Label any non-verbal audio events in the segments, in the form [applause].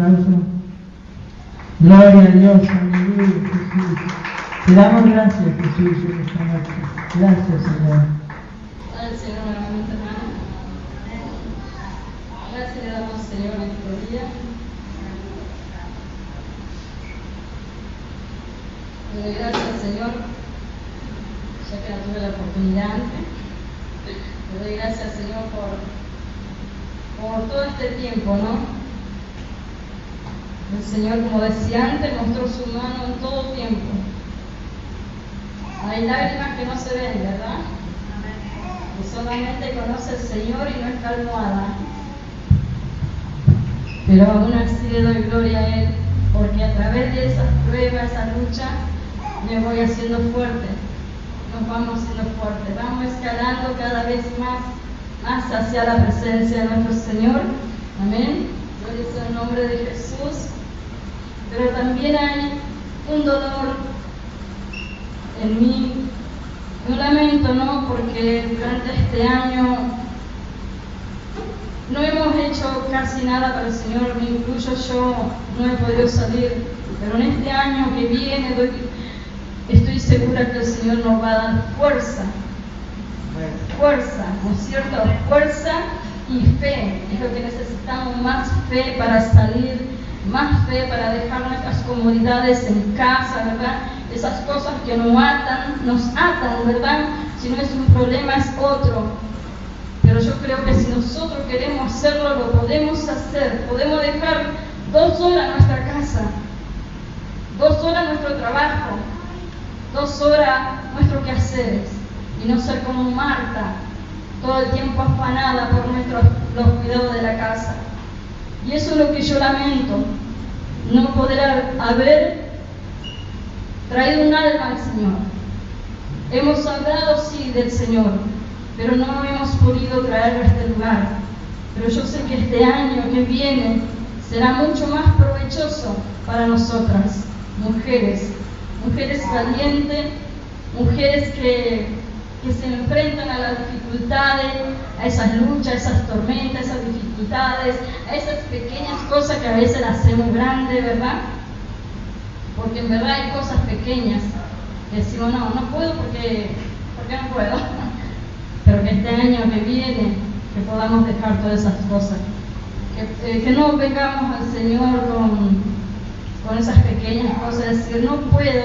aplauso. Gloria a Dios, aleluya, Jesús. Te damos gracias, Jesús, en esta noche. Gracias, Señor. Al Señor. Gracias le damos, Señor, en este día. Le doy gracias, Señor, ya que no tuve la oportunidad antes. Le doy gracias, Señor, por, por todo este tiempo, ¿no? El Señor, como decía antes, mostró su mano en todo tiempo. Hay lágrimas que no se ven, ¿verdad? Que solamente conoce el Señor y no está almohada. Pero aún así le doy gloria a Él, porque a través de esas pruebas, esa lucha, me voy haciendo fuerte. Nos vamos haciendo fuertes, vamos escalando cada vez más, más hacia la presencia de nuestro Señor. Amén. Gloria sea el nombre de Jesús. Pero también hay un dolor en mí, un lamento, ¿no? Porque durante este año no hemos hecho casi nada para el Señor, me incluyo yo, no he podido salir, pero en este año que viene estoy segura que el Señor nos va a dar fuerza, fuerza, ¿no es cierto? Fuerza y fe, es lo que necesitamos, más fe para salir, más fe para dejar nuestras comodidades en casa, ¿verdad? Esas cosas que nos atan, nos atan, ¿verdad? Si no es un problema, es otro. Pero yo creo que si nosotros queremos hacerlo, lo podemos hacer. Podemos dejar dos horas nuestra casa, dos horas nuestro trabajo, dos horas nuestros quehaceres y no ser como Marta, todo el tiempo afanada por nuestros, los cuidados de la casa. Y eso es lo que yo lamento, no poder haber traído un alma al Señor. Hemos hablado, sí, del Señor, pero no hemos podido traerlo a este lugar. Pero yo sé que este año que viene será mucho más provechoso para nosotras, mujeres, mujeres valientes, mujeres que, que se enfrentan a las dificultades, a esas luchas, a esas tormentas, a esas dificultades, a esas pequeñas cosas que a veces las hacemos grandes, ¿verdad? Porque en verdad hay cosas pequeñas que decimos, no, no puedo porque, porque no puedo. [laughs] Pero que este año que viene, que podamos dejar todas esas cosas. Que, eh, que no vengamos al Señor con, con esas pequeñas cosas, decir, no puedo,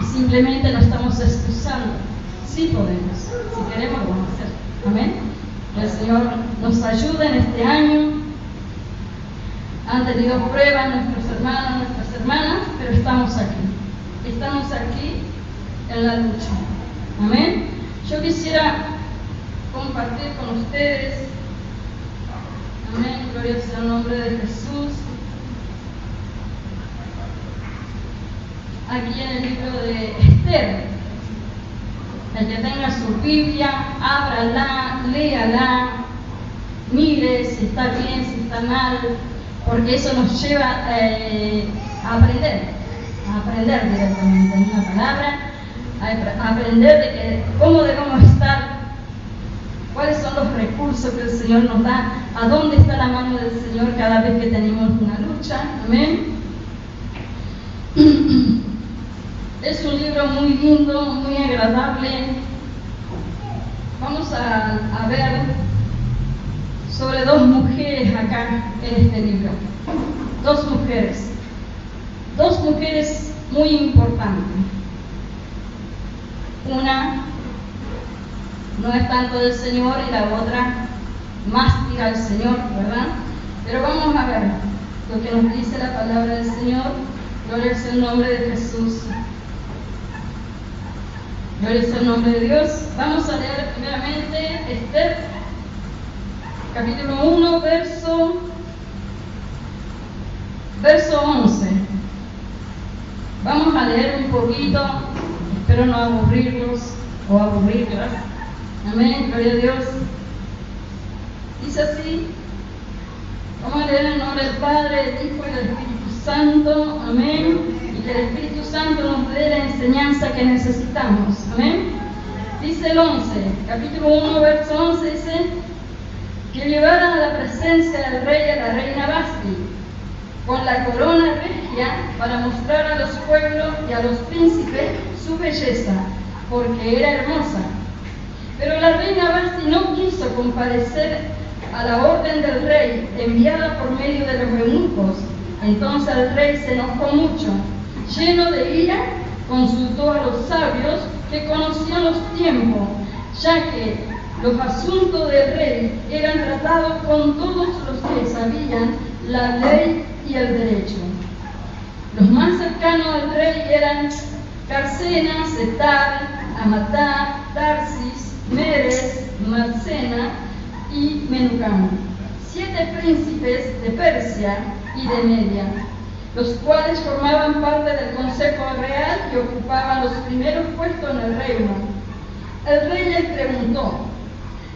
y simplemente nos estamos excusando. Sí podemos, si queremos vamos a hacer. Amén. Que el Señor nos ayude en este año. Han tenido pruebas nuestros hermanos, nuestras hermanas, pero estamos aquí. Estamos aquí en la lucha. Amén. Yo quisiera compartir con ustedes. Amén. Gloria sea el nombre de Jesús. Aquí en el libro de Esther. El que tenga su Biblia, ábrala, léala, mire si está bien, si está mal, porque eso nos lleva eh, a aprender, a aprender directamente en una palabra, a aprender de que, cómo debemos estar, cuáles son los recursos que el Señor nos da, a dónde está la mano del Señor cada vez que tenemos una lucha. Amén. Es un libro muy lindo, muy agradable. Vamos a, ver sobre dos mujeres acá en este libro. Dos mujeres. Dos mujeres muy importantes. Una no es tanto del Señor y la otra más tira al Señor, ¿verdad? Pero vamos a ver lo que nos dice la palabra del Señor. Gloria es el nombre de Jesús. Gloria es el nombre de Dios. Vamos a leer primeramente Esther, capítulo 1, verso, verso 11. Vamos a leer un poquito, espero no aburrirlos o aburrirlas. Amén, gloria a Dios. Dice así, vamos a leer en nombre del Padre, del Hijo y del Espíritu Santo. Amén el Espíritu Santo nos dé la enseñanza que necesitamos. Amén. Dice el 11, capítulo 1, verso 11, dice que llevaran a la presencia del rey a la reina Basti con la corona regia para mostrar a los pueblos y a los príncipes su belleza, porque era hermosa. Pero la reina Basti no quiso comparecer a la orden del rey enviada por medio de los eunucos. Entonces el rey se enojó mucho. Lleno de ira, consultó a los sabios que conocían los tiempos, ya que los asuntos del rey eran tratados con todos los que sabían la ley y el derecho. Los más cercanos al rey eran Carcena, Setar, Amatá, Tarsis, Meres, Marcena y Menucán, siete príncipes de Persia y de Media, los cuales formaban parte del Consejo Real y ocupaban los primeros puestos en el reino. El rey les preguntó,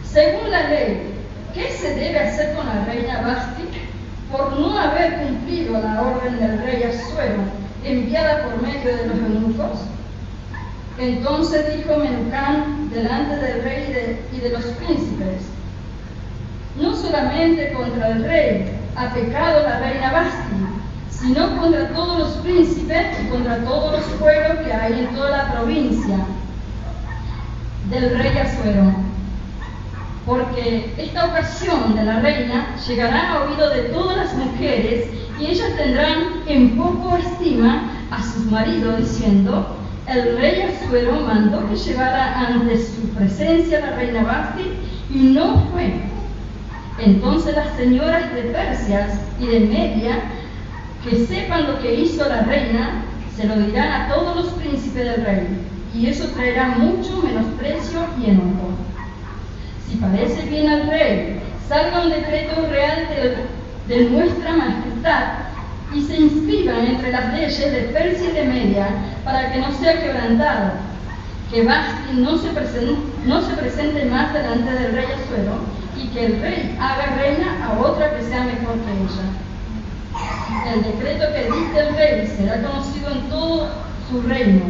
según la ley, ¿qué se debe hacer con la reina Basti por no haber cumplido la orden del rey Asuero enviada por medio de los eunucos? Entonces dijo Menucán delante del rey y de, los príncipes, no solamente contra el rey ha pecado la reina Basti, sino contra todos los príncipes y contra todos los pueblos que hay en toda la provincia del rey Asuero porque esta ocasión de la reina llegará a oído de todas las mujeres y ellas tendrán en poco estima a sus maridos, diciendo, el rey Azuero mandó que llevara ante su presencia la reina Basti y no fue. Entonces las señoras de Persia y de Media, que sepan lo que hizo la reina, se lo dirán a todos los príncipes del rey, y eso traerá mucho menosprecio y enojo si parece bien al rey, salga un decreto real de, nuestra majestad y se inscriba entre las leyes de Persia y de Media para que no sea quebrantado, que Basti no se, presente, no se presente más delante del rey Azuero y que el rey haga reina a otra que sea mejor que ella. El decreto que dicte el rey será conocido en todo su reino,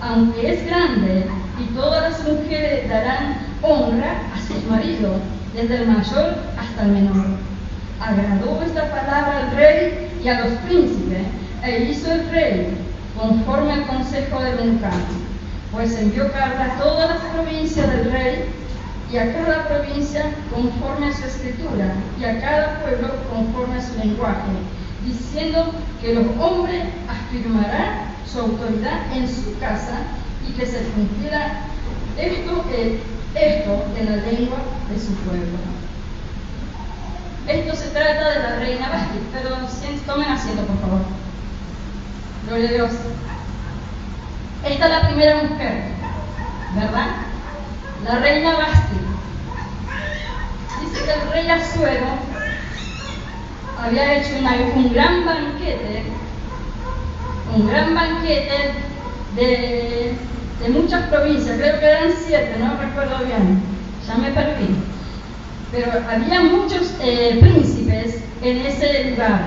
aunque es grande, y todas las mujeres darán honra a sus maridos, desde el mayor hasta el menor. Agradó esta palabra al rey y a los príncipes, e hizo el rey conforme al consejo de Bencán, pues envió carta a todas las provincias del rey y a cada provincia conforme a su escritura y a cada pueblo conforme a su lenguaje, diciendo que los hombres afirmarán su autoridad en su casa y que se cumpliera esto, esto en la lengua de su pueblo. Esto se trata de la reina Basti, pero tomen asiento por favor. Gloria a Dios. Esta es la primera mujer, ¿verdad? La reina Basti. Dice que el rey Azuero había hecho un gran banquete, un gran banquete de de muchas provincias, creo que eran siete, no recuerdo bien, ya me perdí. Pero había muchos eh, príncipes en ese lugar,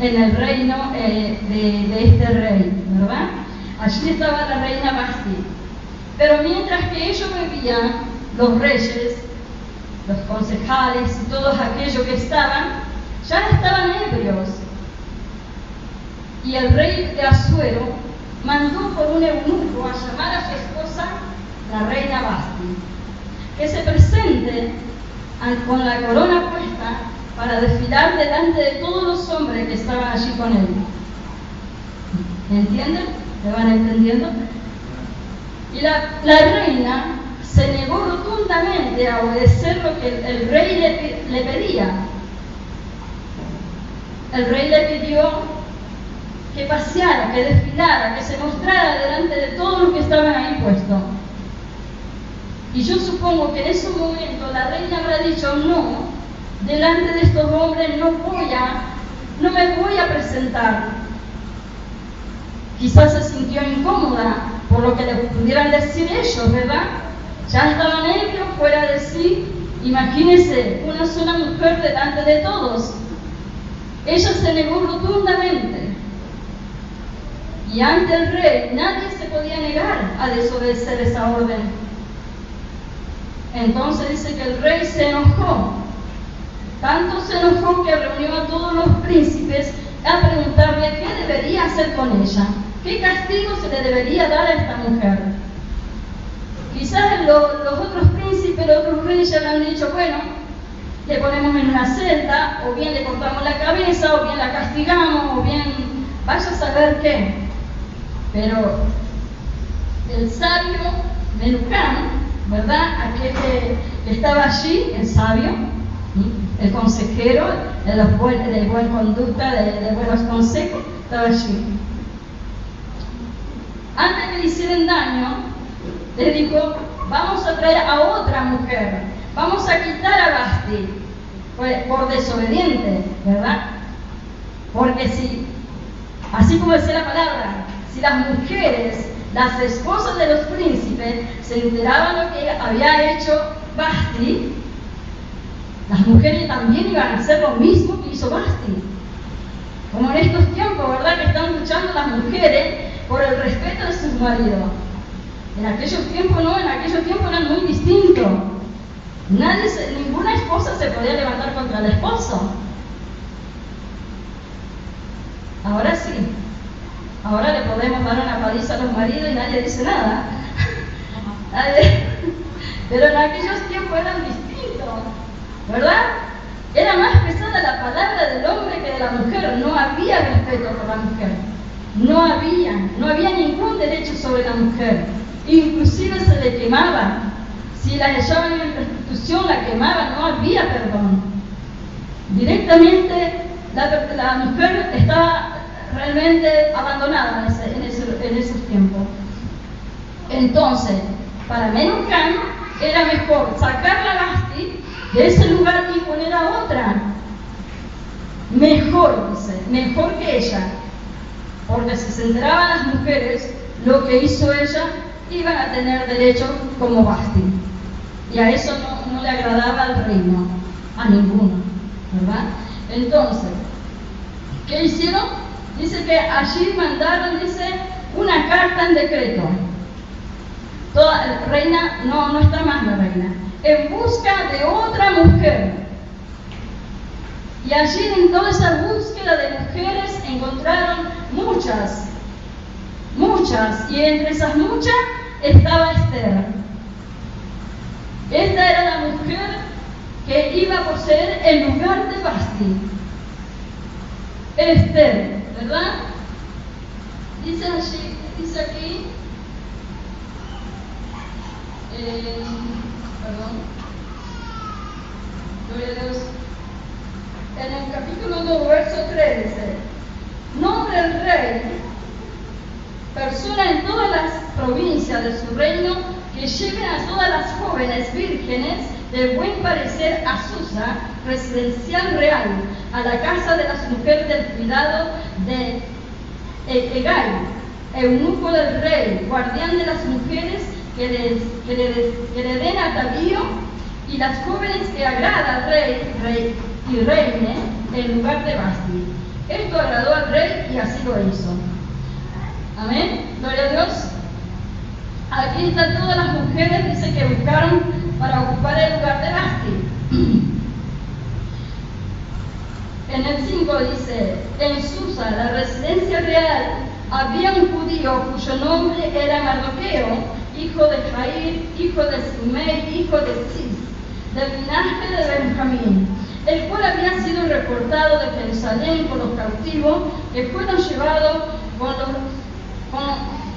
en el reino eh, de, este rey, ¿verdad? Allí estaba la reina Basti. Pero mientras que ellos bebían, los reyes, los concejales y todos aquellos que estaban, ya estaban ebrios. Y el rey de Azuero mandó por un eunuco a llamar a su esposa, la reina Basti, que se presente con la corona puesta para desfilar delante de todos los hombres que estaban allí con él. ¿Entienden? ¿Le van entendiendo? Y la, reina se negó rotundamente a obedecer lo que el, rey le, le pedía. El rey le pidió que paseara, que desfilara, que se mostrara delante de todos los que estaban ahí puestos. Y yo supongo que en ese momento la reina habrá dicho, no, delante de estos hombres no voy a, no me voy a presentar. Quizás se sintió incómoda por lo que le pudieran decir ellos, ¿verdad? Ya estaban ellos fuera de sí. Imagínense, una sola mujer delante de todos. Ella se negó rotundamente. Y ante el rey nadie se podía negar a desobedecer esa orden. Entonces dice que el rey se enojó. Tanto se enojó que reunió a todos los príncipes a preguntarle qué debería hacer con ella, qué castigo se le debería dar a esta mujer. Quizás los otros príncipes, los otros reyes le han dicho, bueno, le ponemos en una celda, o bien le cortamos la cabeza, o bien la castigamos, o bien vaya a saber qué. Pero el sabio Menucán, ¿verdad? Aquel que estaba allí, el sabio, el consejero de, los de buena conducta, de, buenos consejos, estaba allí. Antes que le hicieran daño, le dijo, vamos a traer a otra mujer, vamos a quitar a Basti por, por desobediente, ¿verdad? Porque si, así como decía la palabra, si las mujeres, las esposas de los príncipes, se enteraban lo que había hecho Basti, las mujeres también iban a hacer lo mismo que hizo Basti. Como en estos tiempos, ¿verdad? Que están luchando las mujeres por el respeto de sus maridos. En aquellos tiempos no, en aquellos tiempos eran muy distintos. Nadie ninguna esposa se podía levantar contra el esposo. Ahora sí. Ahora le podemos dar una paliza a los maridos y nadie dice nada. Pero en aquellos tiempos eran distintos. ¿verdad? Era más pesada la palabra del hombre que de la mujer, no había respeto por la mujer, no había, no había ningún derecho sobre la mujer, inclusive se le quemaba, si la echaban en la quemaban, no había perdón. Directamente la, mujer estaba realmente abandonada en, en esos tiempos. Entonces, para Menucán era mejor sacarla a Basti de ese lugar y poner a otra. Mejor, dice, mejor que ella. Porque si se enteraban las mujeres lo que hizo ella, iban a tener derecho como Basti. Y a eso no, no le agradaba al reino, a ninguno, ¿verdad? Entonces, ¿qué hicieron? Dice que allí mandaron, dice, una carta en decreto. Toda reina, no, no está más la reina en busca de otra mujer. Y allí en toda esa búsqueda de mujeres encontraron muchas, muchas, y entre esas muchas estaba Esther. Esta era la mujer que iba a poseer el lugar de Basti. Esther, ¿verdad? Dice allí, dice aquí. Eh, perdón. Gloria a Dios. En el capítulo 2, verso 3 dice, nombre el rey, persona en todas las provincias de su reino, que lleven a todas las jóvenes vírgenes de buen parecer a Susa, residencial real, a la casa de las mujeres del cuidado de Egay, eunuco del rey, guardián de las mujeres que le, que le, den atavío y las jóvenes que agrada al rey, rey y reine en lugar de Basti. Esto agradó al rey y así lo hizo. Amén. Gloria a Dios. Aquí están todas las mujeres, dice que buscaron para ocupar el lugar de Basti. [clears throat] En el 5 dice, en Susa, la residencia real, había un judío cuyo nombre era Mardoqueo, hijo de Jair, hijo de Simei, hijo de Cis, del linaje de Benjamín, el cual había sido reportado de Jerusalén con los cautivos que fueron llevados con, los,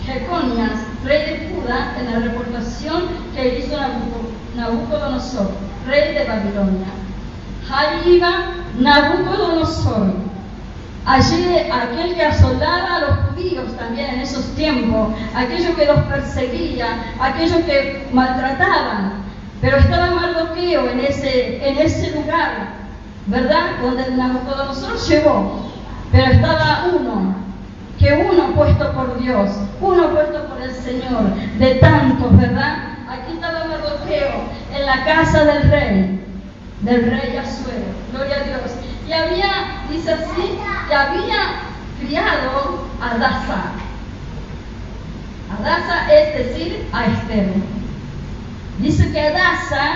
Jeconias, rey de Judá, en la reportación que hizo Nabucodonosor, rey de Babilonia. Ahí iba Nabucodonosor, Allí aquel que asolaba a los judíos también en esos tiempos, aquellos que los perseguía, aquellos que maltrataban. Pero estaba Mardoqueo en ese, en ese lugar, ¿verdad? Donde Nabucodonosor llegó. Pero estaba uno, que uno puesto por Dios, uno puesto por el Señor, de tantos, ¿verdad? Aquí estaba Mardoqueo en la casa del rey, del rey Azuero. Gloria a Dios y había, dice así, que había criado a Daza. Daza es decir, a Esther. Dice que Daza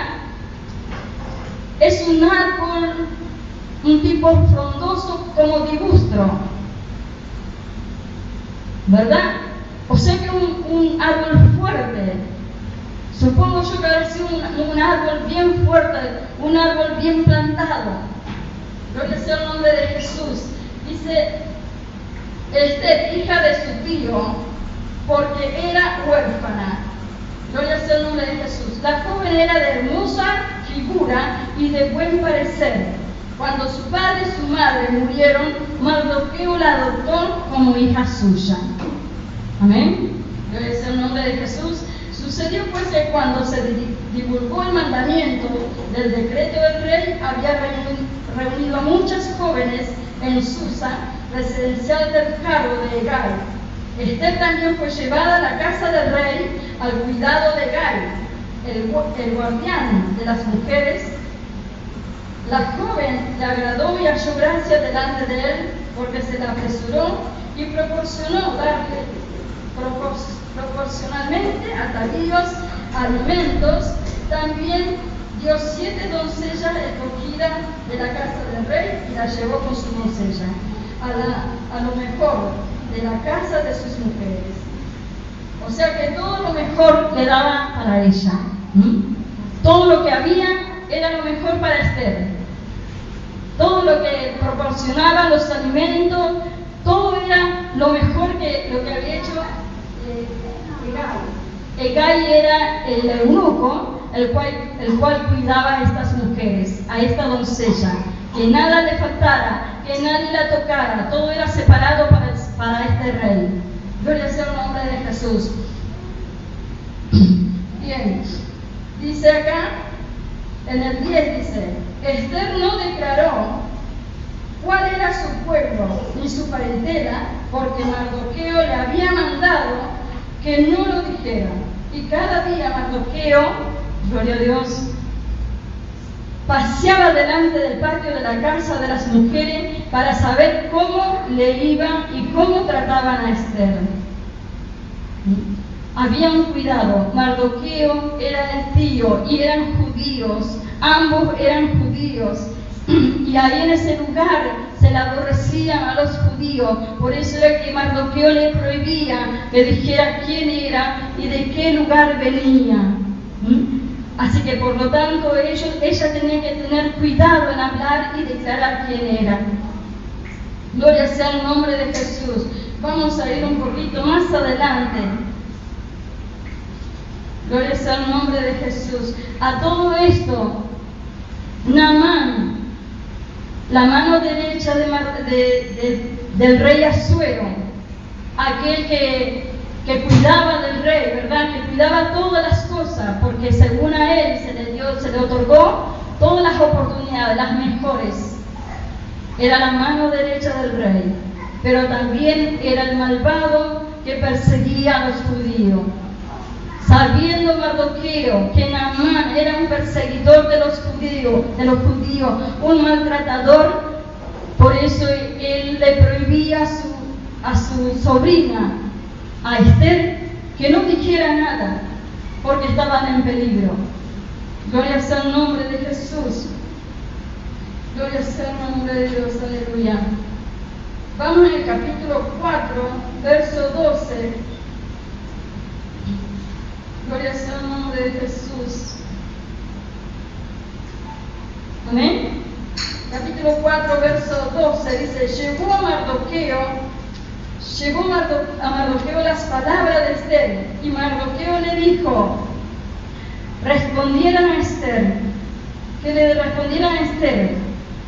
es un árbol, un tipo frondoso como digustro. ¿Verdad? O sea que un, un árbol fuerte. Supongo yo que sido un, un, árbol bien fuerte, un árbol bien plantado. Gloria sea el nombre de Jesús. Dice, este hija de su tío, porque era huérfana. Gloria sea el nombre de Jesús. La joven era de hermosa figura y de buen parecer. Cuando su padre y su madre murieron, Mardoqueo la adoptó como hija suya. Amén. Gloria sea el nombre de Jesús. Sucedió pues que cuando se divulgó el mandamiento del decreto del rey, había reunido a muchas jóvenes en Susa, residencial del cargo de Gai. Esther también fue llevada a la casa del rey al cuidado de Gai, el guardián de las mujeres. La joven le agradó y halló gracia delante de él porque se la apresuró y proporcionó darle proporcionalmente atavíos, alimentos. También dio siete doncellas escogidas de la casa del rey y la llevó con su doncella a lo mejor de la casa de sus mujeres. O sea que todo lo mejor le daba para ella. Todo lo que había era lo mejor para Esther. Todo lo que proporcionaba, los alimentos, todo era lo mejor que lo que había hecho eh. Egai era el eunuco, el cual, el cual cuidaba a estas mujeres, a esta doncella, que nada le faltara, que nadie la tocara, todo era separado para, para este rey. Gloria sea el nombre de Jesús. Bien, dice acá, en el 10 dice, Esther no declaró cuál era su pueblo ni su parentela, porque Mardoqueo le había mandado que no lo dijera. Y cada día Mardoqueo, gloria a Dios, paseaba delante del patio de la casa de las mujeres para saber cómo le iba y cómo trataban a Esther. Había un cuidado, Mardoqueo era el tío y eran judíos, ambos eran judíos. [clears throat] Y ahí en ese lugar se le aborrecían a los judíos, por eso era que Mardoqueo le prohibía que dijera quién era y de qué lugar venía. Así que por lo tanto ellos, ella tenía que tener cuidado en hablar y declarar quién era. Gloria sea el nombre de Jesús. Vamos a ir un poquito más adelante. Gloria sea el nombre de Jesús. A todo esto, Namán, la mano derecha del rey Azuero, aquel que que cuidaba del rey, ¿verdad? Que cuidaba todas las cosas, porque según a él se le dio, se le otorgó todas las oportunidades, las mejores. Era la mano derecha del rey, pero también era el malvado que perseguía a los judíos. Sabiendo Mardoqueo que Naamán era un perseguidor de los judíos, de los judíos, un maltratador, por eso él le prohibía a su, sobrina a Esther que no dijera nada porque estaban en peligro. Gloria sea nombre de Jesús. Gloria sea nombre de Dios. Aleluya. Vamos el capítulo 4, verso 12. Gloria sea el nombre de Jesús. Amén. Capítulo 4, verso 12 dice, llegó a Mardoqueo llegó a Mardoqueo las palabras de Esther y Mardoqueo le dijo, respondieran a Esther, que le respondieran a Esther,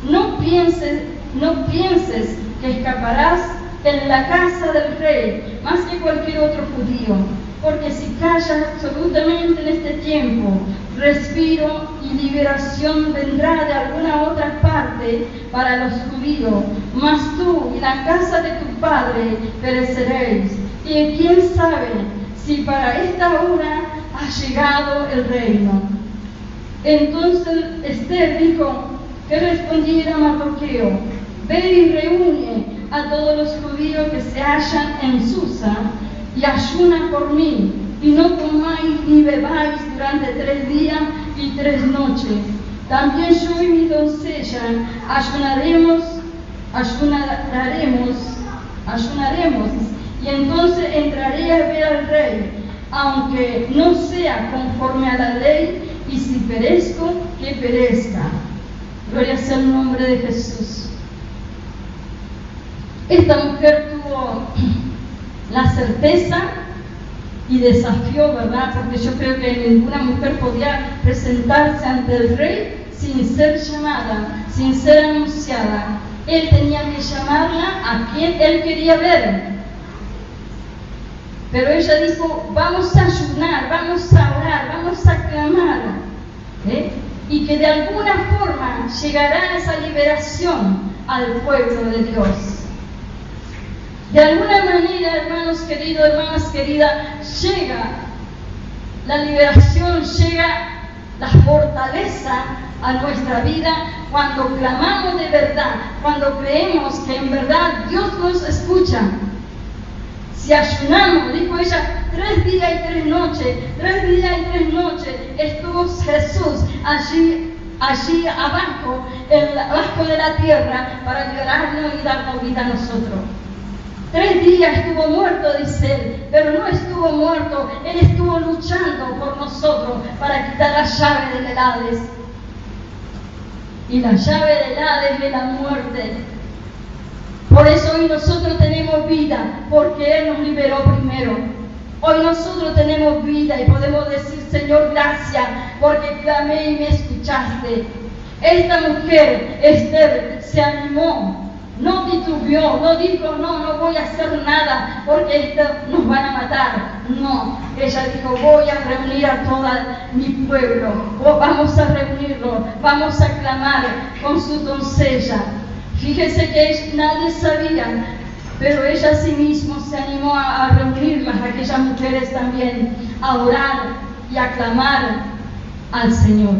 no pienses, no pienses que escaparás en la casa del rey más que cualquier otro judío, porque si callas absolutamente en este tiempo, respiro y liberación vendrá de alguna otra parte para los judíos, mas tú y la casa de tu padre pereceréis. Y quién sabe si para esta hora ha llegado el reino. Entonces Esther dijo que respondiera Mardoqueo, ve y reúne a todos los judíos que se hallan en Susa y ayuna por mí y no comáis ni bebáis durante tres días y tres noches. También yo y mi doncella ayunaremos, ayunaremos, ayunaremos, y entonces entraré a ver al rey, aunque no sea conforme a la ley, y si perezco, que perezca. Gloria sea el nombre de Jesús. Esta mujer tuvo la certeza y desafió, ¿verdad? Porque yo creo que ninguna mujer podía presentarse ante el rey sin ser llamada, sin ser anunciada. Él tenía que llamarla a quien él quería ver. Pero ella dijo, vamos a ayunar, vamos a orar, vamos a clamar. ¿eh? Y que de alguna forma llegará esa liberación al pueblo de Dios. De alguna manera, hermanos queridos, hermanas queridas, llega la liberación, llega la fortaleza a nuestra vida cuando clamamos de verdad, cuando creemos que en verdad Dios nos escucha. Si ayunamos, dijo ella, tres días y tres noches, tres días y tres noches estuvo Jesús allí, allí abajo, abajo de la tierra, para liberarnos y darnos vida a nosotros. Tres días estuvo muerto, dice él, pero no estuvo muerto, él estuvo luchando por nosotros para quitar la llave del Hades. Y la llave del Hades de la muerte. Por eso hoy nosotros tenemos vida, porque Él nos liberó primero. Hoy nosotros tenemos vida y podemos decir, Señor, gracias, porque clamé y me escuchaste. Esta mujer, Esther, se animó no titubeó, no dijo, no, no voy a hacer nada porque nos van a matar. No, ella dijo, voy a reunir a todo mi pueblo, vamos a reunirlo, vamos a clamar con su doncella. Fíjese que nadie sabía, pero ella a sí misma se animó a, a reunirlas, aquellas mujeres también, a orar y a clamar al Señor.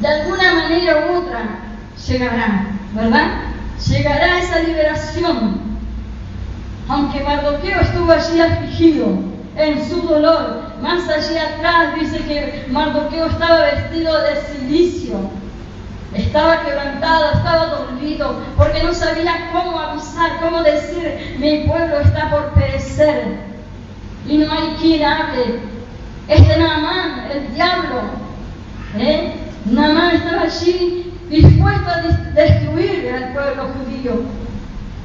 De alguna manera u otra llegará, ¿verdad? Llegará esa liberación. Aunque Mardoqueo estuvo allí afligido en su dolor, más allí atrás dice que Mardoqueo estaba vestido de silicio, estaba quebrantado, estaba dormido, porque no sabía cómo avisar, cómo decir, mi pueblo está por perecer. Y no hay quien hable. Este Naamán, el diablo, ¿eh? Estaba allí dispuesto a destruir al pueblo judío.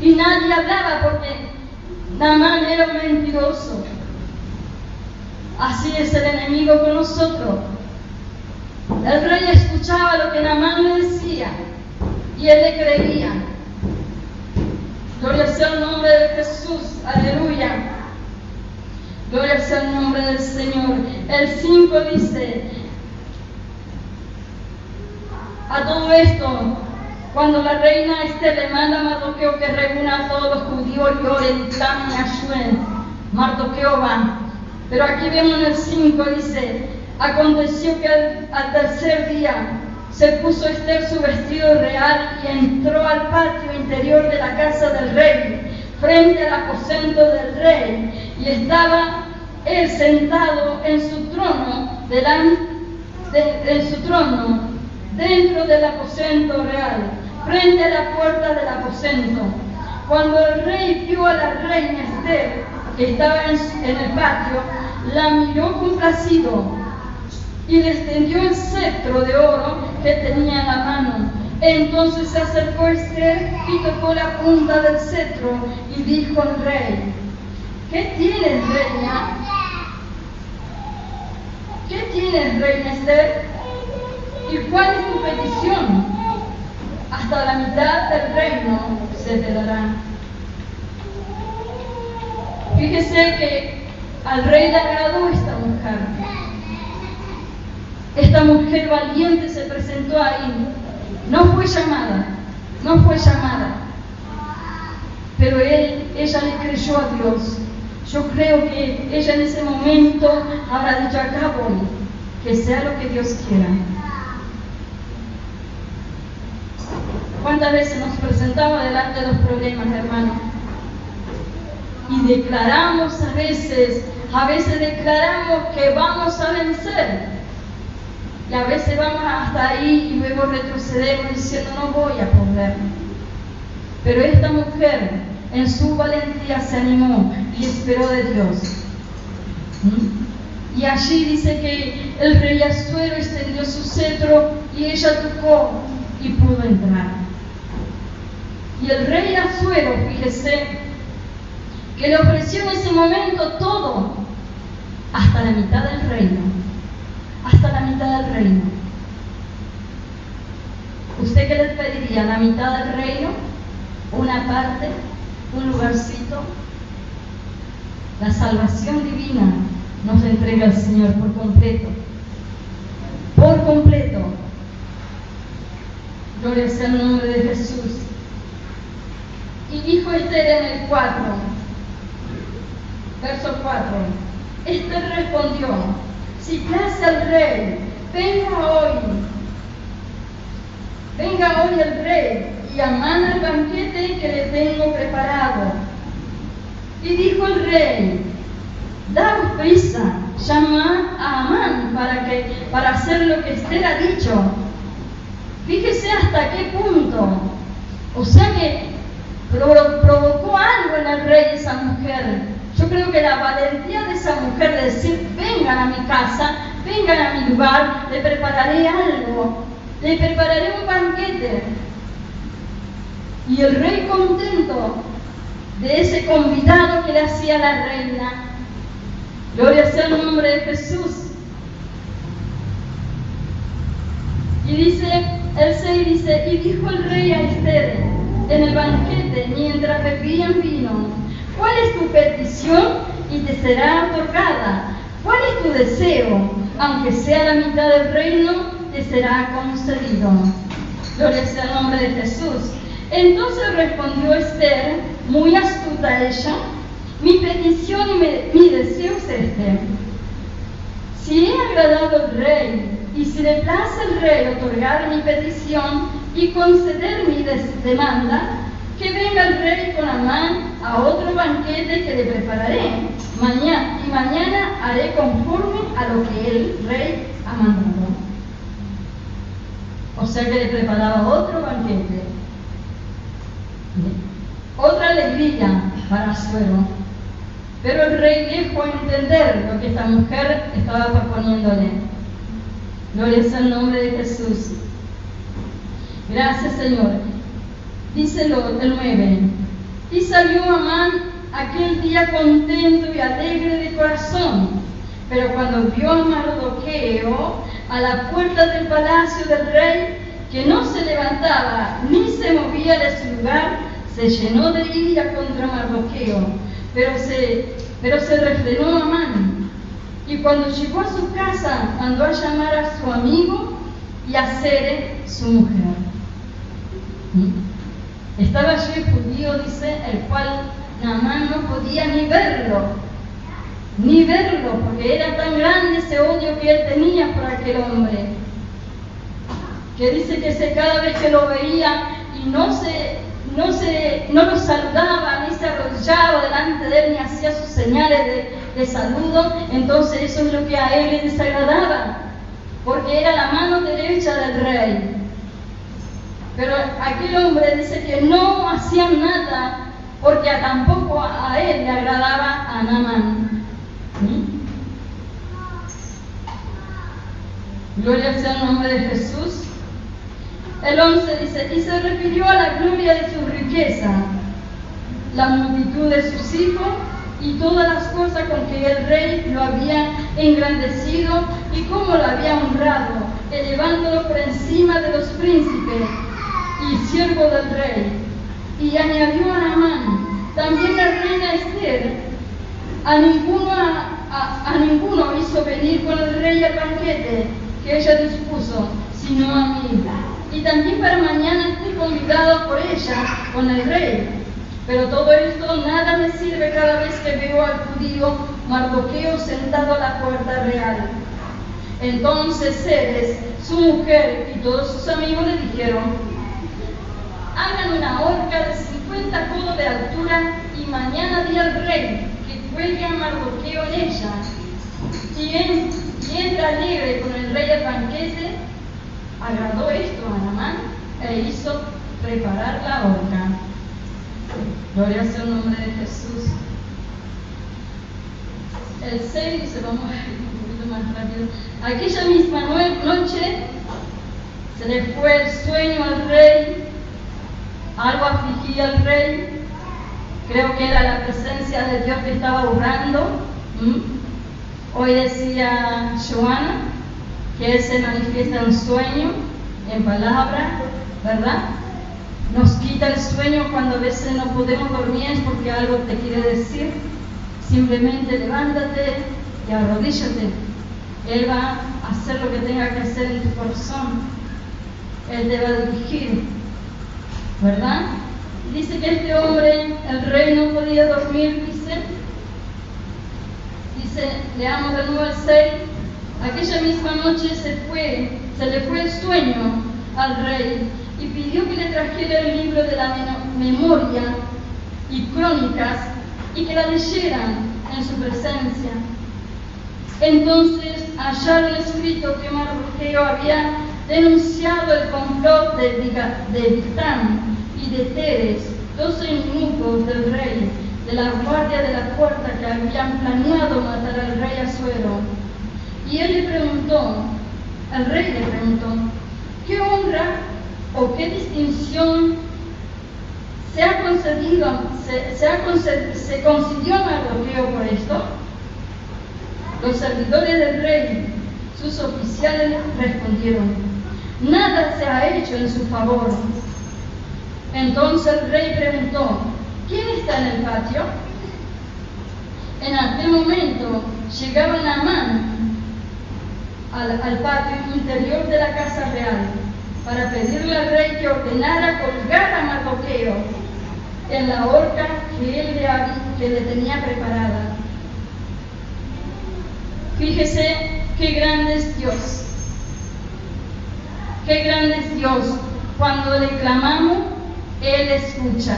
Y nadie hablaba porque Namán era un mentiroso. Así es el enemigo con nosotros. El rey escuchaba lo que Namán le decía y él le creía. Gloria sea el nombre de Jesús, aleluya. Gloria sea el nombre del Señor. El 5 dice, a todo esto, cuando la reina Esther le manda a Mardoqueo que reúna a todos los judíos y oren, clamen y ayuden, Mardoqueo va. Pero aquí vemos en el 5, dice, aconteció que al, tercer día se puso Esther su vestido real y entró al patio interior de la casa del rey, frente al aposento del rey, y estaba él sentado en su trono, delante de, en su trono, dentro del aposento real, frente a la puerta del aposento. Cuando el rey vio a la reina Esther, que estaba en, el patio, la miró complacido y le extendió el cetro de oro que tenía en la mano. Entonces se acercó Esther y tocó la punta del cetro y dijo al rey, ¿qué tienes, reina? ¿Qué tienes, reina Esther? ¿Y cuál es tu petición? Hasta la mitad del reino se te dará. Fíjese que al rey le agradó esta mujer. Esta mujer valiente se presentó ahí. No fue llamada, no fue llamada. Pero él, ella le creyó a Dios. Yo creo que ella en ese momento habrá dicho, acá voy, que sea lo que Dios quiera. ¿Cuántas veces nos presentamos delante de los problemas, hermano? Y declaramos a veces, a veces declaramos que vamos a vencer. Y a veces vamos hasta ahí y luego retrocedemos diciendo no voy a poder. Pero esta mujer en su valentía se animó y esperó de Dios. ¿Mm? Y allí dice que el rey Azuero extendió su cetro y ella tocó y pudo entrar. Y el rey Azuero, fíjese, que le ofreció en ese momento todo, hasta la mitad del reino, hasta la mitad del reino. ¿Usted qué le pediría? ¿La mitad del reino? ¿Una parte? ¿Un lugarcito? La salvación divina nos entrega el Señor por completo. Por completo. Gloria sea el nombre de Jesús. Y dijo Esther en el 4, verso 4, Esther respondió, si place al rey, venga hoy, venga hoy el rey y amana el banquete que le tengo preparado. Y dijo el rey, daos prisa, llama a Amán para, que, para hacer lo que Esther ha dicho. Fíjese hasta qué punto. O sea que provocó algo en el rey esa mujer. Yo creo que la valentía de esa mujer de decir, vengan a mi casa, vengan a mi lugar, le prepararé algo, le prepararé un banquete. Y el rey contento de ese convidado que le hacía la reina, gloria sea el nombre de Jesús. Y dice, el 6 dice, y dijo el rey a Esther en el banquete mientras bebían vino, ¿cuál es tu petición y te será otorgada? ¿Cuál es tu deseo? Aunque sea la mitad del reino, te será concedido. Gloria sea el nombre de Jesús. Entonces respondió Esther, muy astuta ella, mi petición y mi deseo es este. Si he agradado al rey y si le place al rey otorgar mi petición y conceder mi demanda, que venga el rey con Amán a otro banquete que le prepararé. Mañana, y mañana haré conforme a lo que el rey ha mandado. O sea que le preparaba otro banquete. Otra alegría para Suero. Pero el rey dejó entender lo que esta mujer estaba proponiéndole. Gloria sea el nombre de Jesús. Gracias, Señor. Dice el 9. Y salió Amán aquel día contento y alegre de corazón. Pero cuando vio a Mardoqueo a la puerta del palacio del rey, que no se levantaba ni se movía de su lugar, se llenó de ira contra Mardoqueo, pero se, pero se refrenó Amán. Y cuando llegó a su casa, mandó a llamar a su amigo y a Sere, su mujer. Estaba allí judío, dice, el cual Naamán no podía ni verlo, ni verlo, porque era tan grande ese odio que él tenía por aquel hombre, que dice que se, cada vez que lo veía y no se, no se, no lo saludaba, ni se arrodillaba delante de él, ni hacía sus señales de, de saludo, entonces eso es lo que a él le desagradaba, porque era la mano derecha del rey. Pero aquel hombre dice que no hacía nada porque tampoco a él le agradaba a Namán. Gloria sea el nombre de Jesús. El 11 dice, y se refirió a la gloria de su riqueza, la multitud de sus hijos y todas las cosas con que el rey lo había engrandecido y cómo lo había honrado, elevándolo por encima de los príncipes y siervo del rey. Y añadió a Namán, también la reina Esther, a ninguno, a, a ninguno hizo venir con el rey al banquete que ella dispuso, sino a mí. Y también para mañana estoy convidado por ella con el rey. Pero todo esto nada me sirve cada vez que veo al judío Mardoqueo sentado a la puerta real. Entonces Ceres, su mujer y todos sus amigos le dijeron, hagan una horca de 50 codos de altura y mañana di al rey que cuelgue a Mardoqueo en ella. Y, y entra alegre con el rey al banquete, agradó esto a Namán e hizo preparar la horca. Gloria sea el nombre de Jesús. El 6 dice, vamos un poquito más rápido. Aquella misma noche se le fue el sueño al rey, algo afligía al rey, creo que era la presencia de Dios que estaba obrando. Hoy decía Joana que Él se manifiesta en sueño, en palabra, ¿verdad? Nos quita el sueño cuando a veces no podemos dormir porque algo te quiere decir. Simplemente levántate y arrodíllate. Él va a hacer lo que tenga que hacer en tu corazón. Él te va a dirigir. ¿Verdad? Dice que este hombre, el rey, no podía dormir, dice. Dice, leamos de nuevo el 6. Aquella misma noche se le fue el sueño al rey y pidió que le trajera el libro de la memoria y crónicas y que la leyeran en su presencia. Entonces hallaron escrito que Mardoqueo había denunciado el complot de, de de Teres, dos enemigos del rey, de la guardia de la puerta que habían planeado matar al rey Azuero. Y él le preguntó, el rey le preguntó, ¿qué honra o qué distinción se ha concedido, se, se, se concedió a Mardoqueo por esto? Los servidores del rey, sus oficiales respondieron, nada se ha hecho en su favor. Entonces el rey preguntó, ¿quién está en el patio? En aquel momento llegaba Naamán al, al patio interior de la casa real para pedirle al rey que ordenara colgar a Mardoqueo en la horca que él le, que le tenía preparada. Fíjese qué grande es Dios. Qué grande es Dios. Cuando le clamamos, Él escucha.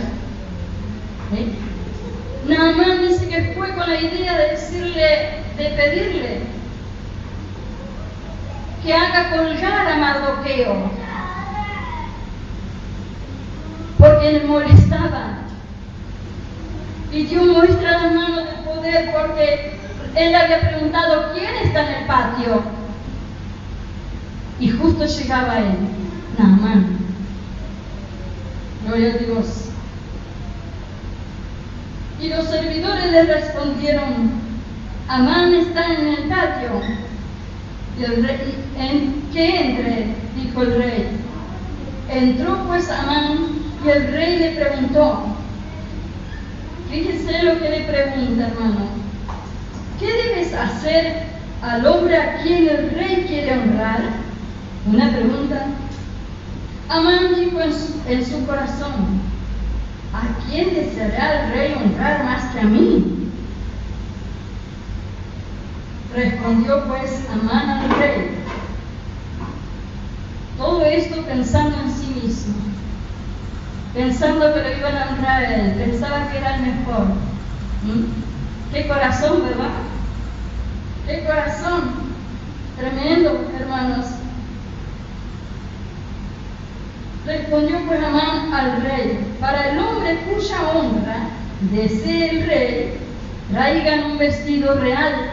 ¿Eh? Nada más dice que fue con la idea de decirle, de pedirle que haga colgar a Mardoqueo porque le molestaba. Y Dios muestra la mano de poder porque él había preguntado quién está en el patio. Y justo llegaba él, Naamán. Gloria a Dios. Y los servidores le respondieron, Amán está en el patio. Y el rey, en, entre, dijo el rey. Entró pues Amán y el rey le preguntó, fíjese lo que le pregunta, hermano, ¿qué debes hacer al hombre a quien el rey quiere honrar? Una pregunta. Amán dijo en su, corazón, ¿a quién deseará el rey honrar más que a mí? Respondió pues Amán al rey, todo esto pensando en sí mismo pensando que lo iban a honrar a él, pensaba que era el mejor. Qué corazón, ¿verdad? Qué corazón. Tremendo, hermanos. Respondió pues Amán al rey, para el hombre cuya honra desee el rey, traigan un vestido real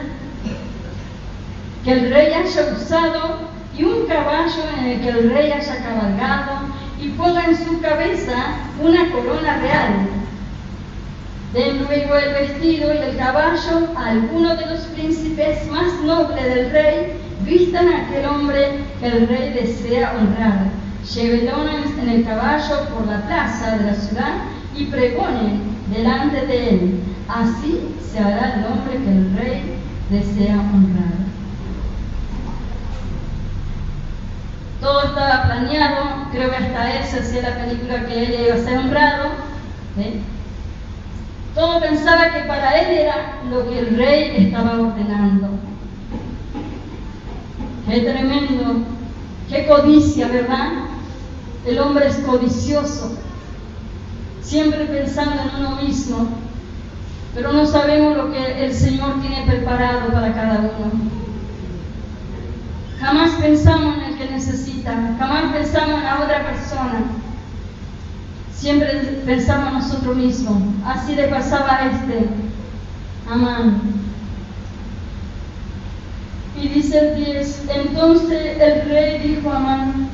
que el rey haya usado y un caballo en el que el rey haya cabalgado y ponga en su cabeza una corona real. Den luego el vestido y el caballo a alguno de los príncipes más nobles del rey, vistan a aquel hombre que el rey desea honrar. Llévenlo en el caballo por la plaza de la ciudad y pregonen delante de él. Así se hará el hombre que el rey desea honrar. Todo estaba planeado, creo que hasta él se hacía la película que ella iba a ser honrado. Todo pensaba que para él era lo que el rey estaba ordenando. Qué tremendo, qué codicia, ¿verdad? El hombre es codicioso, siempre pensando en uno mismo, pero no sabemos lo que el Señor tiene preparado para cada uno. Jamás pensamos en el que necesita, jamás pensamos en la otra persona. Siempre pensamos en nosotros mismos. Así le pasaba a este Amán. Y dice el 10, entonces el rey dijo a Amán,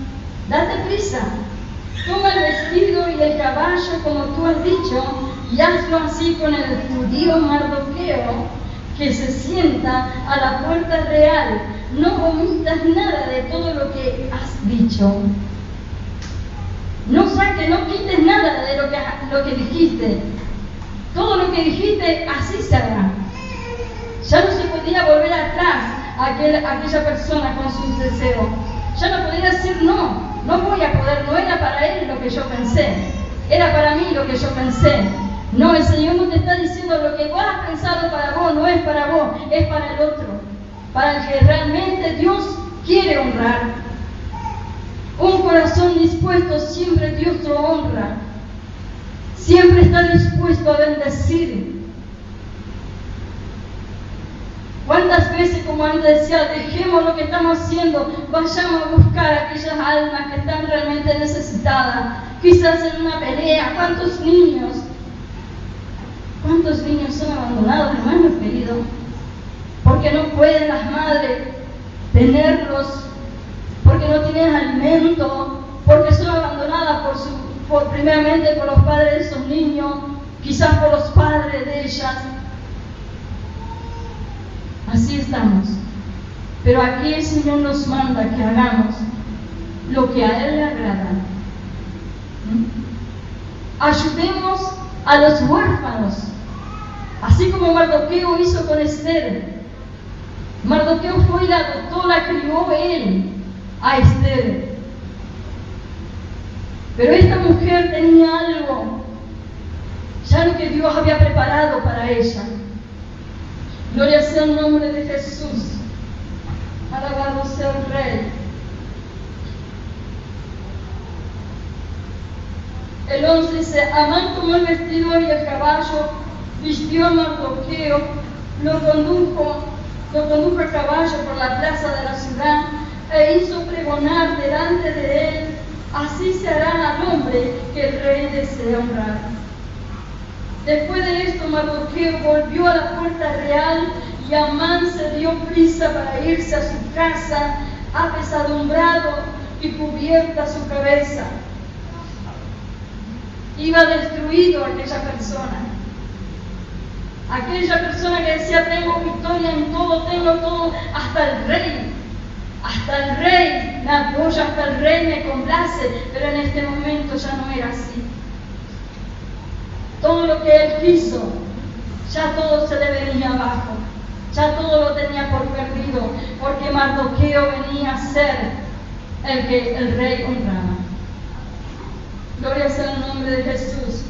date prisa, toma el vestido y el caballo como tú has dicho, y hazlo así con el judío Mardoqueo, que se sienta a la puerta real. No omitas nada de todo lo que has dicho. No saques, no quites nada de lo que, lo que dijiste. Todo lo que dijiste, así se hará. Ya no se podía volver atrás a aquella persona con sus deseos. Ya no podía decir no, no voy a poder, no era para él lo que yo pensé, era para mí lo que yo pensé. No, el Señor no te está diciendo lo que vos has pensado para vos, no es para vos, es para el otro, para el que realmente Dios quiere honrar. Un corazón dispuesto siempre Dios lo honra, siempre está dispuesto a bendecir. ¿Cuántas veces, como antes decía, dejemos lo que estamos haciendo, vayamos a buscar aquellas almas que están realmente necesitadas, quizás en una pelea, cuántos niños ¿Cuántos niños son abandonados, hermanos queridos? Porque no pueden las madres tenerlos, porque no tienen alimento, porque son abandonadas por su, por, primeramente por los padres de esos niños, quizás por los padres de ellas. Así estamos. Pero aquí el Señor nos manda que hagamos lo que a Él le agrada. ¿Mm? Ayudemos a los huérfanos Así como Mardoqueo hizo con Esther. Mardoqueo fue y la adoptó, la crió él a Esther. Pero esta mujer tenía algo, ya lo que Dios había preparado para ella. Gloria sea el nombre de Jesús. Alabado sea el Rey. El 11 dice, Amán tomó el vestido y el caballo vistió a Mardoqueo, lo condujo, lo condujo a caballo por la plaza de la ciudad e hizo pregonar delante de él, así se hará al hombre que el rey desea honrar. Después de esto, Mardoqueo volvió a la puerta real y Amán se dio prisa para irse a su casa, apesadumbrado y cubierta su cabeza. Iba destruido aquella persona. Aquella persona que decía, tengo victoria en todo, tengo todo, hasta el rey. Hasta el rey me apoya, hasta el rey me complace, pero en este momento ya no era así. Todo lo que él quiso, ya todo se le venía abajo, ya todo lo tenía por perdido, porque Mardoqueo venía a ser el que el rey honraba. Gloria sea el nombre de Jesús.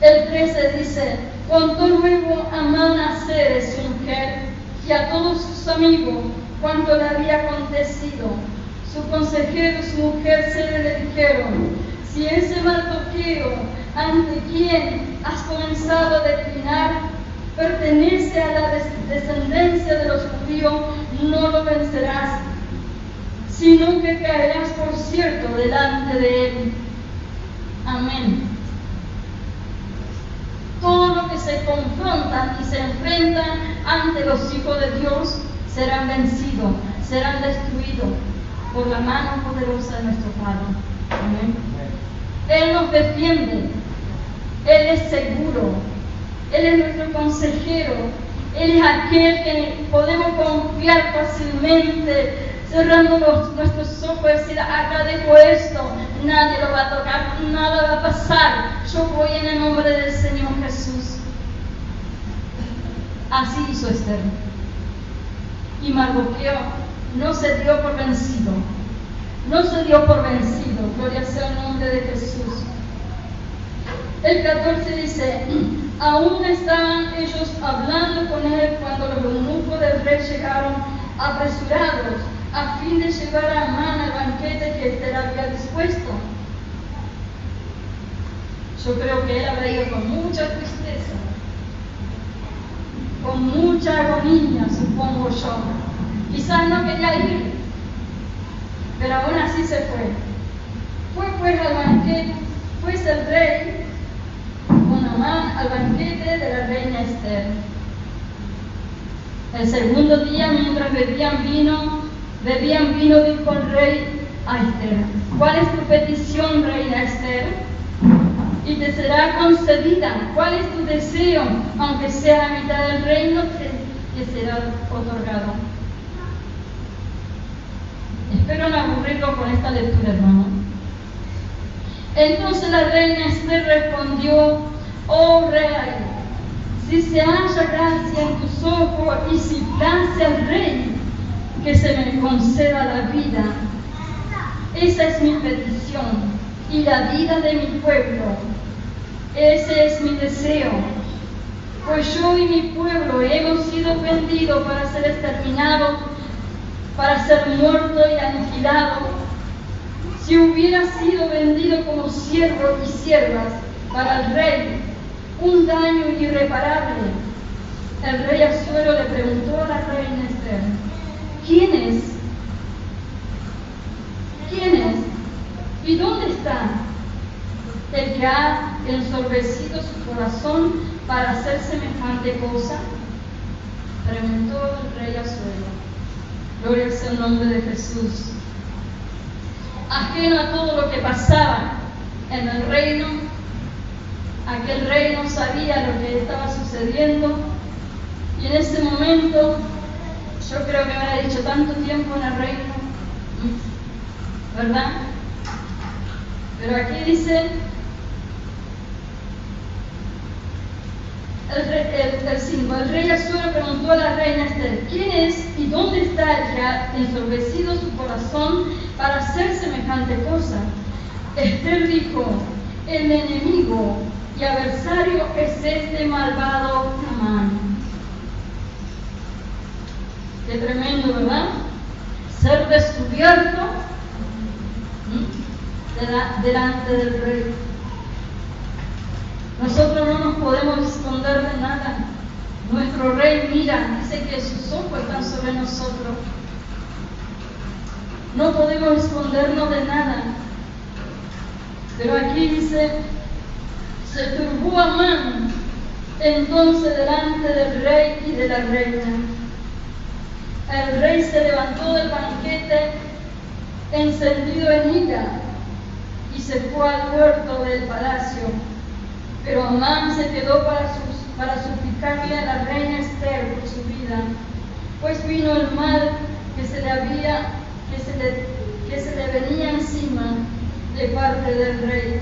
El 13 dice, contó luego a su mujer y a todos sus amigos cuanto le había acontecido. Su consejero y su mujer se le dijeron, si ese Mardoqueo ante quien has comenzado a declinar pertenece a la descendencia de los judíos, no lo vencerás, sino que caerás por cierto delante de él. Amén todo lo que se confrontan y se enfrentan ante los hijos de Dios serán vencidos, serán destruidos por la mano poderosa de nuestro Padre. Amén. Él nos defiende, Él es seguro, Él es nuestro consejero, Él es aquel que podemos confiar fácilmente cerrando nuestros ojos y decir, acá dejo esto, nadie lo va a tocar, nada va a pasar, yo voy en el nombre del Señor Jesús. Así hizo Esther. Y Mardoqueo no se dio por vencido, no se dio por vencido, gloria sea el nombre de Jesús. El 14 dice, aún estaban ellos hablando con él cuando los eunucos del rey llegaron apresurados a fin de llevar a Amán al banquete que Esther había dispuesto. Yo creo que él habría ido con mucha tristeza, con mucha agonía, supongo yo. Quizás no quería ir, pero aún así se fue. Fue pues al banquete, pues el rey Al banquete de la reina Esther. El segundo día, mientras bebían vino, bebían vino, dijo el rey a Esther, ¿cuál es tu petición, reina Esther? Y te será concedida. ¿Cuál es tu deseo? Aunque sea la mitad del reino, te, será otorgado. Espero no aburrirlo con esta lectura, hermano. Entonces la reina Esther respondió, oh rey, si se halla gracia en tus ojos y si place al rey que se me conceda la vida, esa es mi petición y la vida de mi pueblo. Ese es mi deseo. Pues yo y mi pueblo hemos sido vendidos para ser exterminados, para ser muerto y aniquilado si hubiera sido vendido como siervo y siervas para el rey, un daño irreparable. El rey Azuero le preguntó a la reina Esther, ¿quién es? ¿Quién es? ¿Y dónde está el que ha ensorbecido su corazón para hacer semejante cosa? Preguntó el rey Azuero. Gloria sea el nombre de Jesús ajeno a todo lo que pasaba en el reino. Aquel rey no sabía lo que estaba sucediendo y en ese momento yo creo que me había dicho tanto tiempo en el reino, ¿verdad? Pero aquí dice el, el, el rey Azuero preguntó a la reina Esther, ¿quién es y dónde está el que ha su corazón para hacer semejante cosa? Esther dijo, el enemigo y adversario es este malvado Amán. Qué tremendo, ¿verdad? Ser descubierto delante del rey. Nosotros no nos podemos esconder de nada. Nuestro rey mira, dice que sus ojos están sobre nosotros. No podemos escondernos de nada. Pero aquí dice, se turbó Amán entonces delante del rey y de la reina. El rey se levantó del banquete encendido en ira y se fue al huerto del palacio pero Amán se quedó para, suplicarle a la reina Esther por su vida, pues vino el mal que se le había, que se le venía encima de parte del rey.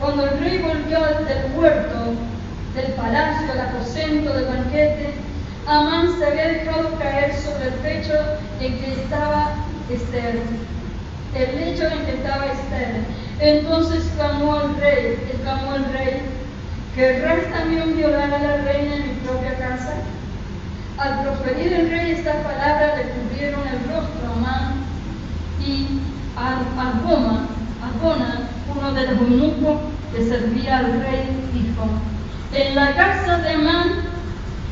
Cuando el rey volvió del huerto, del palacio, al aposento del banquete, Amán se había dejado caer sobre el pecho en que estaba Esther, el lecho en que estaba Esther, entonces clamó al rey, clamó al rey, ¿querrás también violar a la reina en mi propia casa? Al proferir el rey esta palabra le cubrieron el rostro a Amán y a Arbona, uno de los eunucos que servía al rey, dijo, en la casa de Amán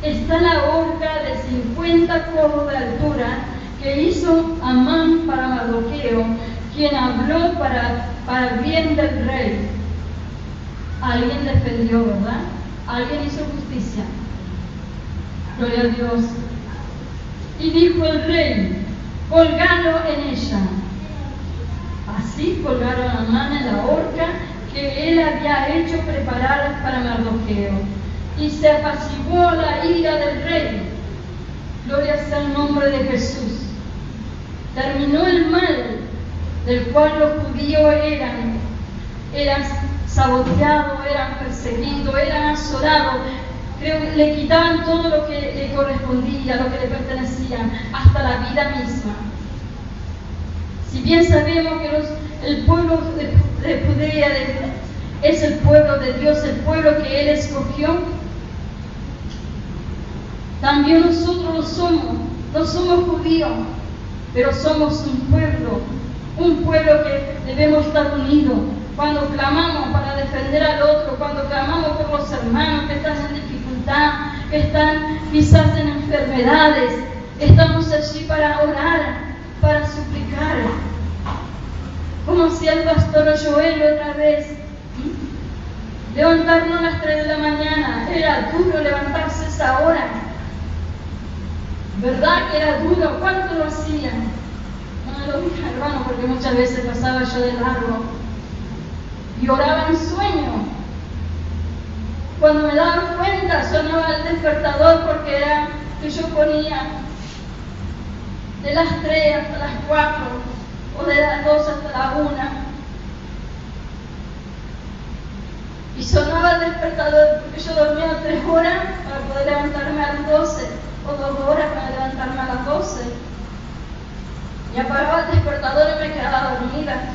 está la horca de 50 codos de altura que hizo Amán para Mardoqueo, quien habló para para bien del rey. Alguien defendió, ¿verdad? Alguien hizo justicia. Gloria a Dios. Y dijo el rey, colgalo en ella. Así colgaron a mano en la horca que él había hecho preparar para Mardoqueo. Y se apaciguó la ira del rey. Gloria sea el nombre de Jesús. Terminó el mal del cual los judíos eran, eran saboteados, eran perseguidos, eran azorados, le quitaban todo lo que le correspondía, lo que le pertenecía, hasta la vida misma. Si bien sabemos que el pueblo de, Judea es el pueblo de Dios, el pueblo que Él escogió, también nosotros lo somos, no somos judíos, pero somos un pueblo un pueblo que debemos estar unidos. Cuando clamamos para defender al otro, cuando clamamos por los hermanos que están en dificultad, que están quizás en enfermedades, estamos allí para orar, para suplicar, como si el pastor Joel otra vez. Levantarnos a las 3 de la mañana, era duro levantarse esa hora. ¿Verdad que era duro? ¿Cuánto lo hacían? No lo dije, hermano, porque muchas veces pasaba yo de largo y oraba en sueño. Cuando me daba cuenta sonaba el despertador porque era que yo ponía de las 3 hasta las 4 o de las 2 hasta la 1. Y sonaba el despertador porque yo dormía 3 horas para poder levantarme a las 12 o 2 horas para levantarme a las 12. Y apagaba el despertador y me quedaba dormida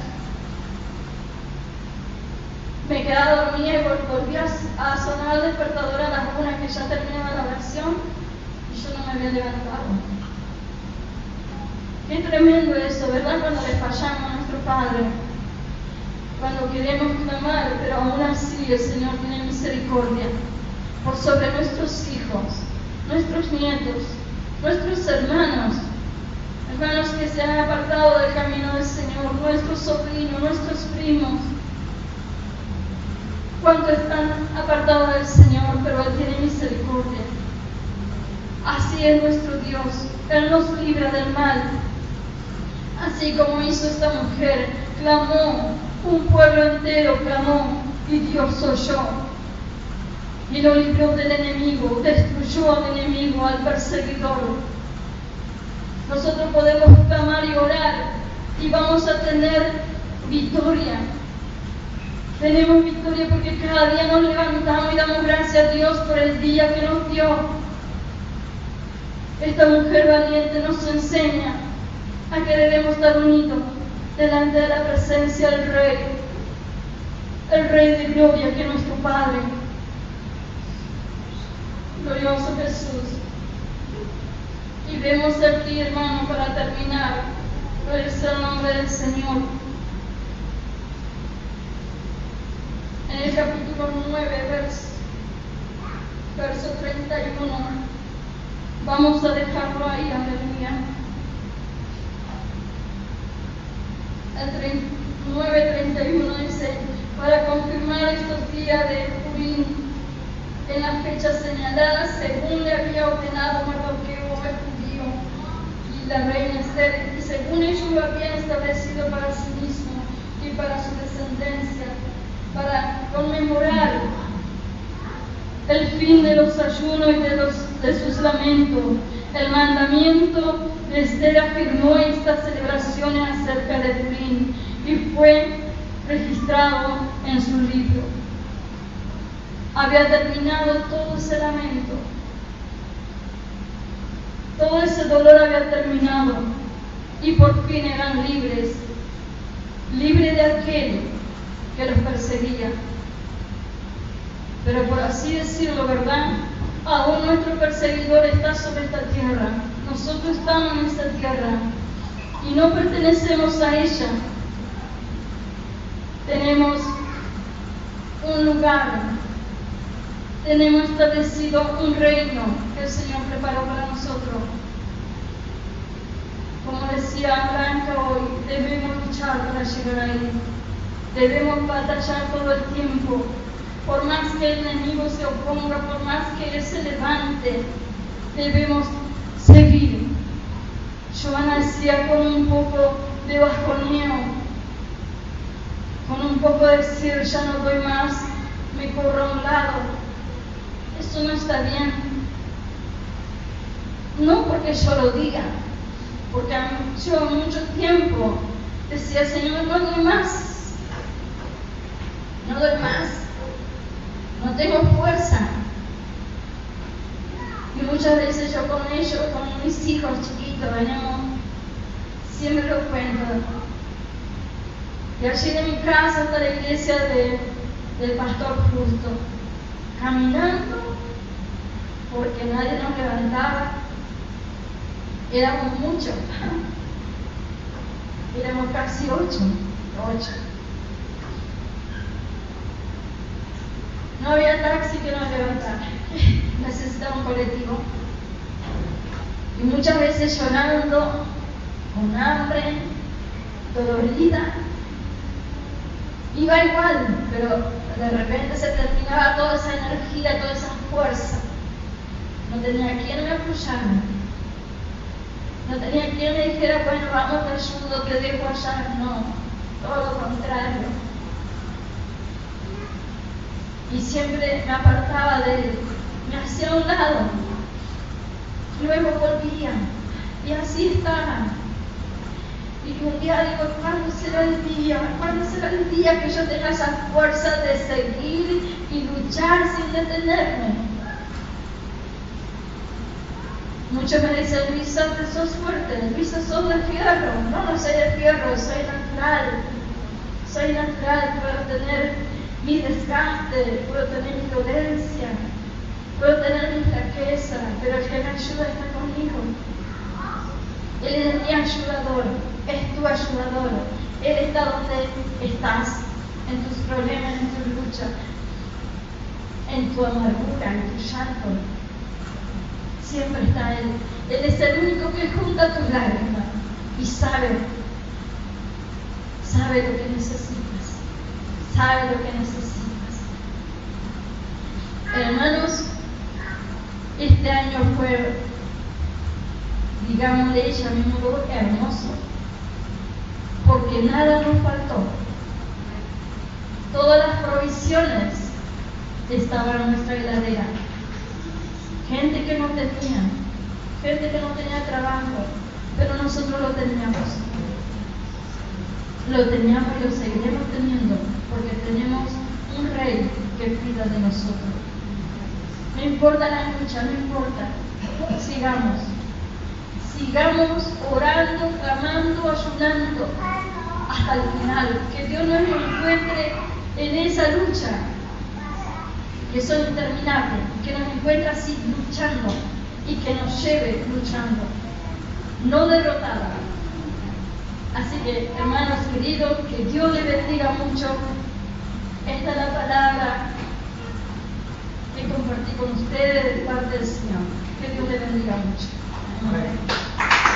me quedaba dormida y volví a, sonar el despertador a las una que ya terminaba la oración y yo no me había levantado. Qué tremendo eso, ¿verdad? Cuando le fallamos a nuestro Padre, cuando queremos clamar, pero aún así el Señor tiene misericordia por sobre nuestros hijos, nuestros nietos, nuestros hermanos, hermanos que se han apartado del camino del Señor, nuestros sobrinos, nuestros primos cuánto están apartados del Señor, pero Él tiene misericordia. Así es nuestro Dios, Él nos libra del mal. Así como hizo esta mujer, clamó, un pueblo entero clamó y Dios oyó. Y lo libró del enemigo, destruyó al enemigo, al perseguidor. Nosotros podemos clamar y orar y vamos a tener victoria tenemos victoria porque cada día nos levantamos y damos gracias a Dios por el día que nos dio. Esta mujer valiente nos enseña a que debemos estar unidos delante de la presencia del Rey, el Rey de gloria que es nuestro Padre. Glorioso Jesús. Y vemos aquí, hermano, para terminar, es el nombre del Señor. en el capítulo 9, verso, verso 31. Vamos a dejarlo ahí, aleluya. El 9.31 dice, para confirmar estos días de Purim en la fecha señalada, según le había ordenado Mardoqueo el judío y la reina Esther, y según ellos lo habían establecido para sí mismo y para su descendencia para conmemorar el fin de los ayunos y de, los, de sus lamentos. El mandamiento de Esther afirmó estas celebraciones acerca de Purim y fue registrado en su libro. Había terminado todo ese lamento. Todo ese dolor había terminado y por fin eran libres, libres de aquel que los perseguía. Pero por así decirlo, ¿verdad? Aún nuestro perseguidor está sobre esta tierra. Nosotros estamos en esta tierra y no pertenecemos a ella. Tenemos un lugar, tenemos establecido un reino que el Señor preparó para nosotros. Como decía Blanca hoy, debemos luchar para llegar a Él. Debemos batallar todo el tiempo, por más que el enemigo se oponga, por más que él se levante, debemos seguir. Joana decía con un poco de bajoneo, con un poco de decir, ya no doy más, me corro a un lado. Eso no está bien. No porque yo lo diga, porque yo mucho tiempo decía, Señor, no doy más no doy más, no tengo fuerza. Y muchas veces yo con ellos, con mis hijos chiquitos, venimos, siempre lo cuento. Y allí de mi casa hasta la iglesia del pastor justo, caminando, porque nadie nos levantaba. Éramos muchos, [laughs] éramos casi ocho, ocho. No había taxi que nos levantara. [laughs] Necesitaba un colectivo. Y muchas veces llorando, con hambre, dolorida, Iba igual, pero de repente se terminaba toda esa energía, toda esa fuerza. No tenía quien me apoyara. No tenía quien me dijera, bueno, vamos, te ayudo, te dejo allá. No, todo lo contrario. Y siempre me apartaba de él, me hacía a un lado. Luego volvía. Y así estaba y un día digo, ¿cuándo será el día? ¿Cuándo será el día que yo tenga esa fuerza de seguir y luchar sin detenerme? Muchos me dicen, Luisa, sos fuerte, Luisa, sos de fierro. No, no soy de fierro, soy natural. Soy natural, puedo tener mi desgaste, puedo tener mi violencia, puedo tener mi flaqueza, pero el que me ayuda está conmigo. Él es mi ayudador es tu ayudador. Él está donde estás, en tus problemas, en tu lucha, en tu amargura, en tu llanto. Siempre está Él. Él es el único que junta tus lágrimas y sabe, sabe lo que necesitas, sabe lo que necesitas. Hermanos, este año fue, digámosle, llamémoslo hermoso porque nada nos faltó. Todas las provisiones estaban en nuestra heladera. Gente que no tenía, gente que no tenía trabajo, pero nosotros lo teníamos. Lo teníamos y lo seguiremos teniendo, porque tenemos un rey que cuida de nosotros. No importa la lucha, no importa. Sigamos sigamos orando, clamando, ayudando hasta el final. Que Dios nos encuentre en esa lucha, que son interminables, que nos encuentre así luchando y que nos lleve luchando, no derrotada. Así que, hermanos queridos, que Dios les bendiga mucho. Esta es la palabra que compartí con ustedes de parte del Señor. Que Dios les bendiga mucho. Amén.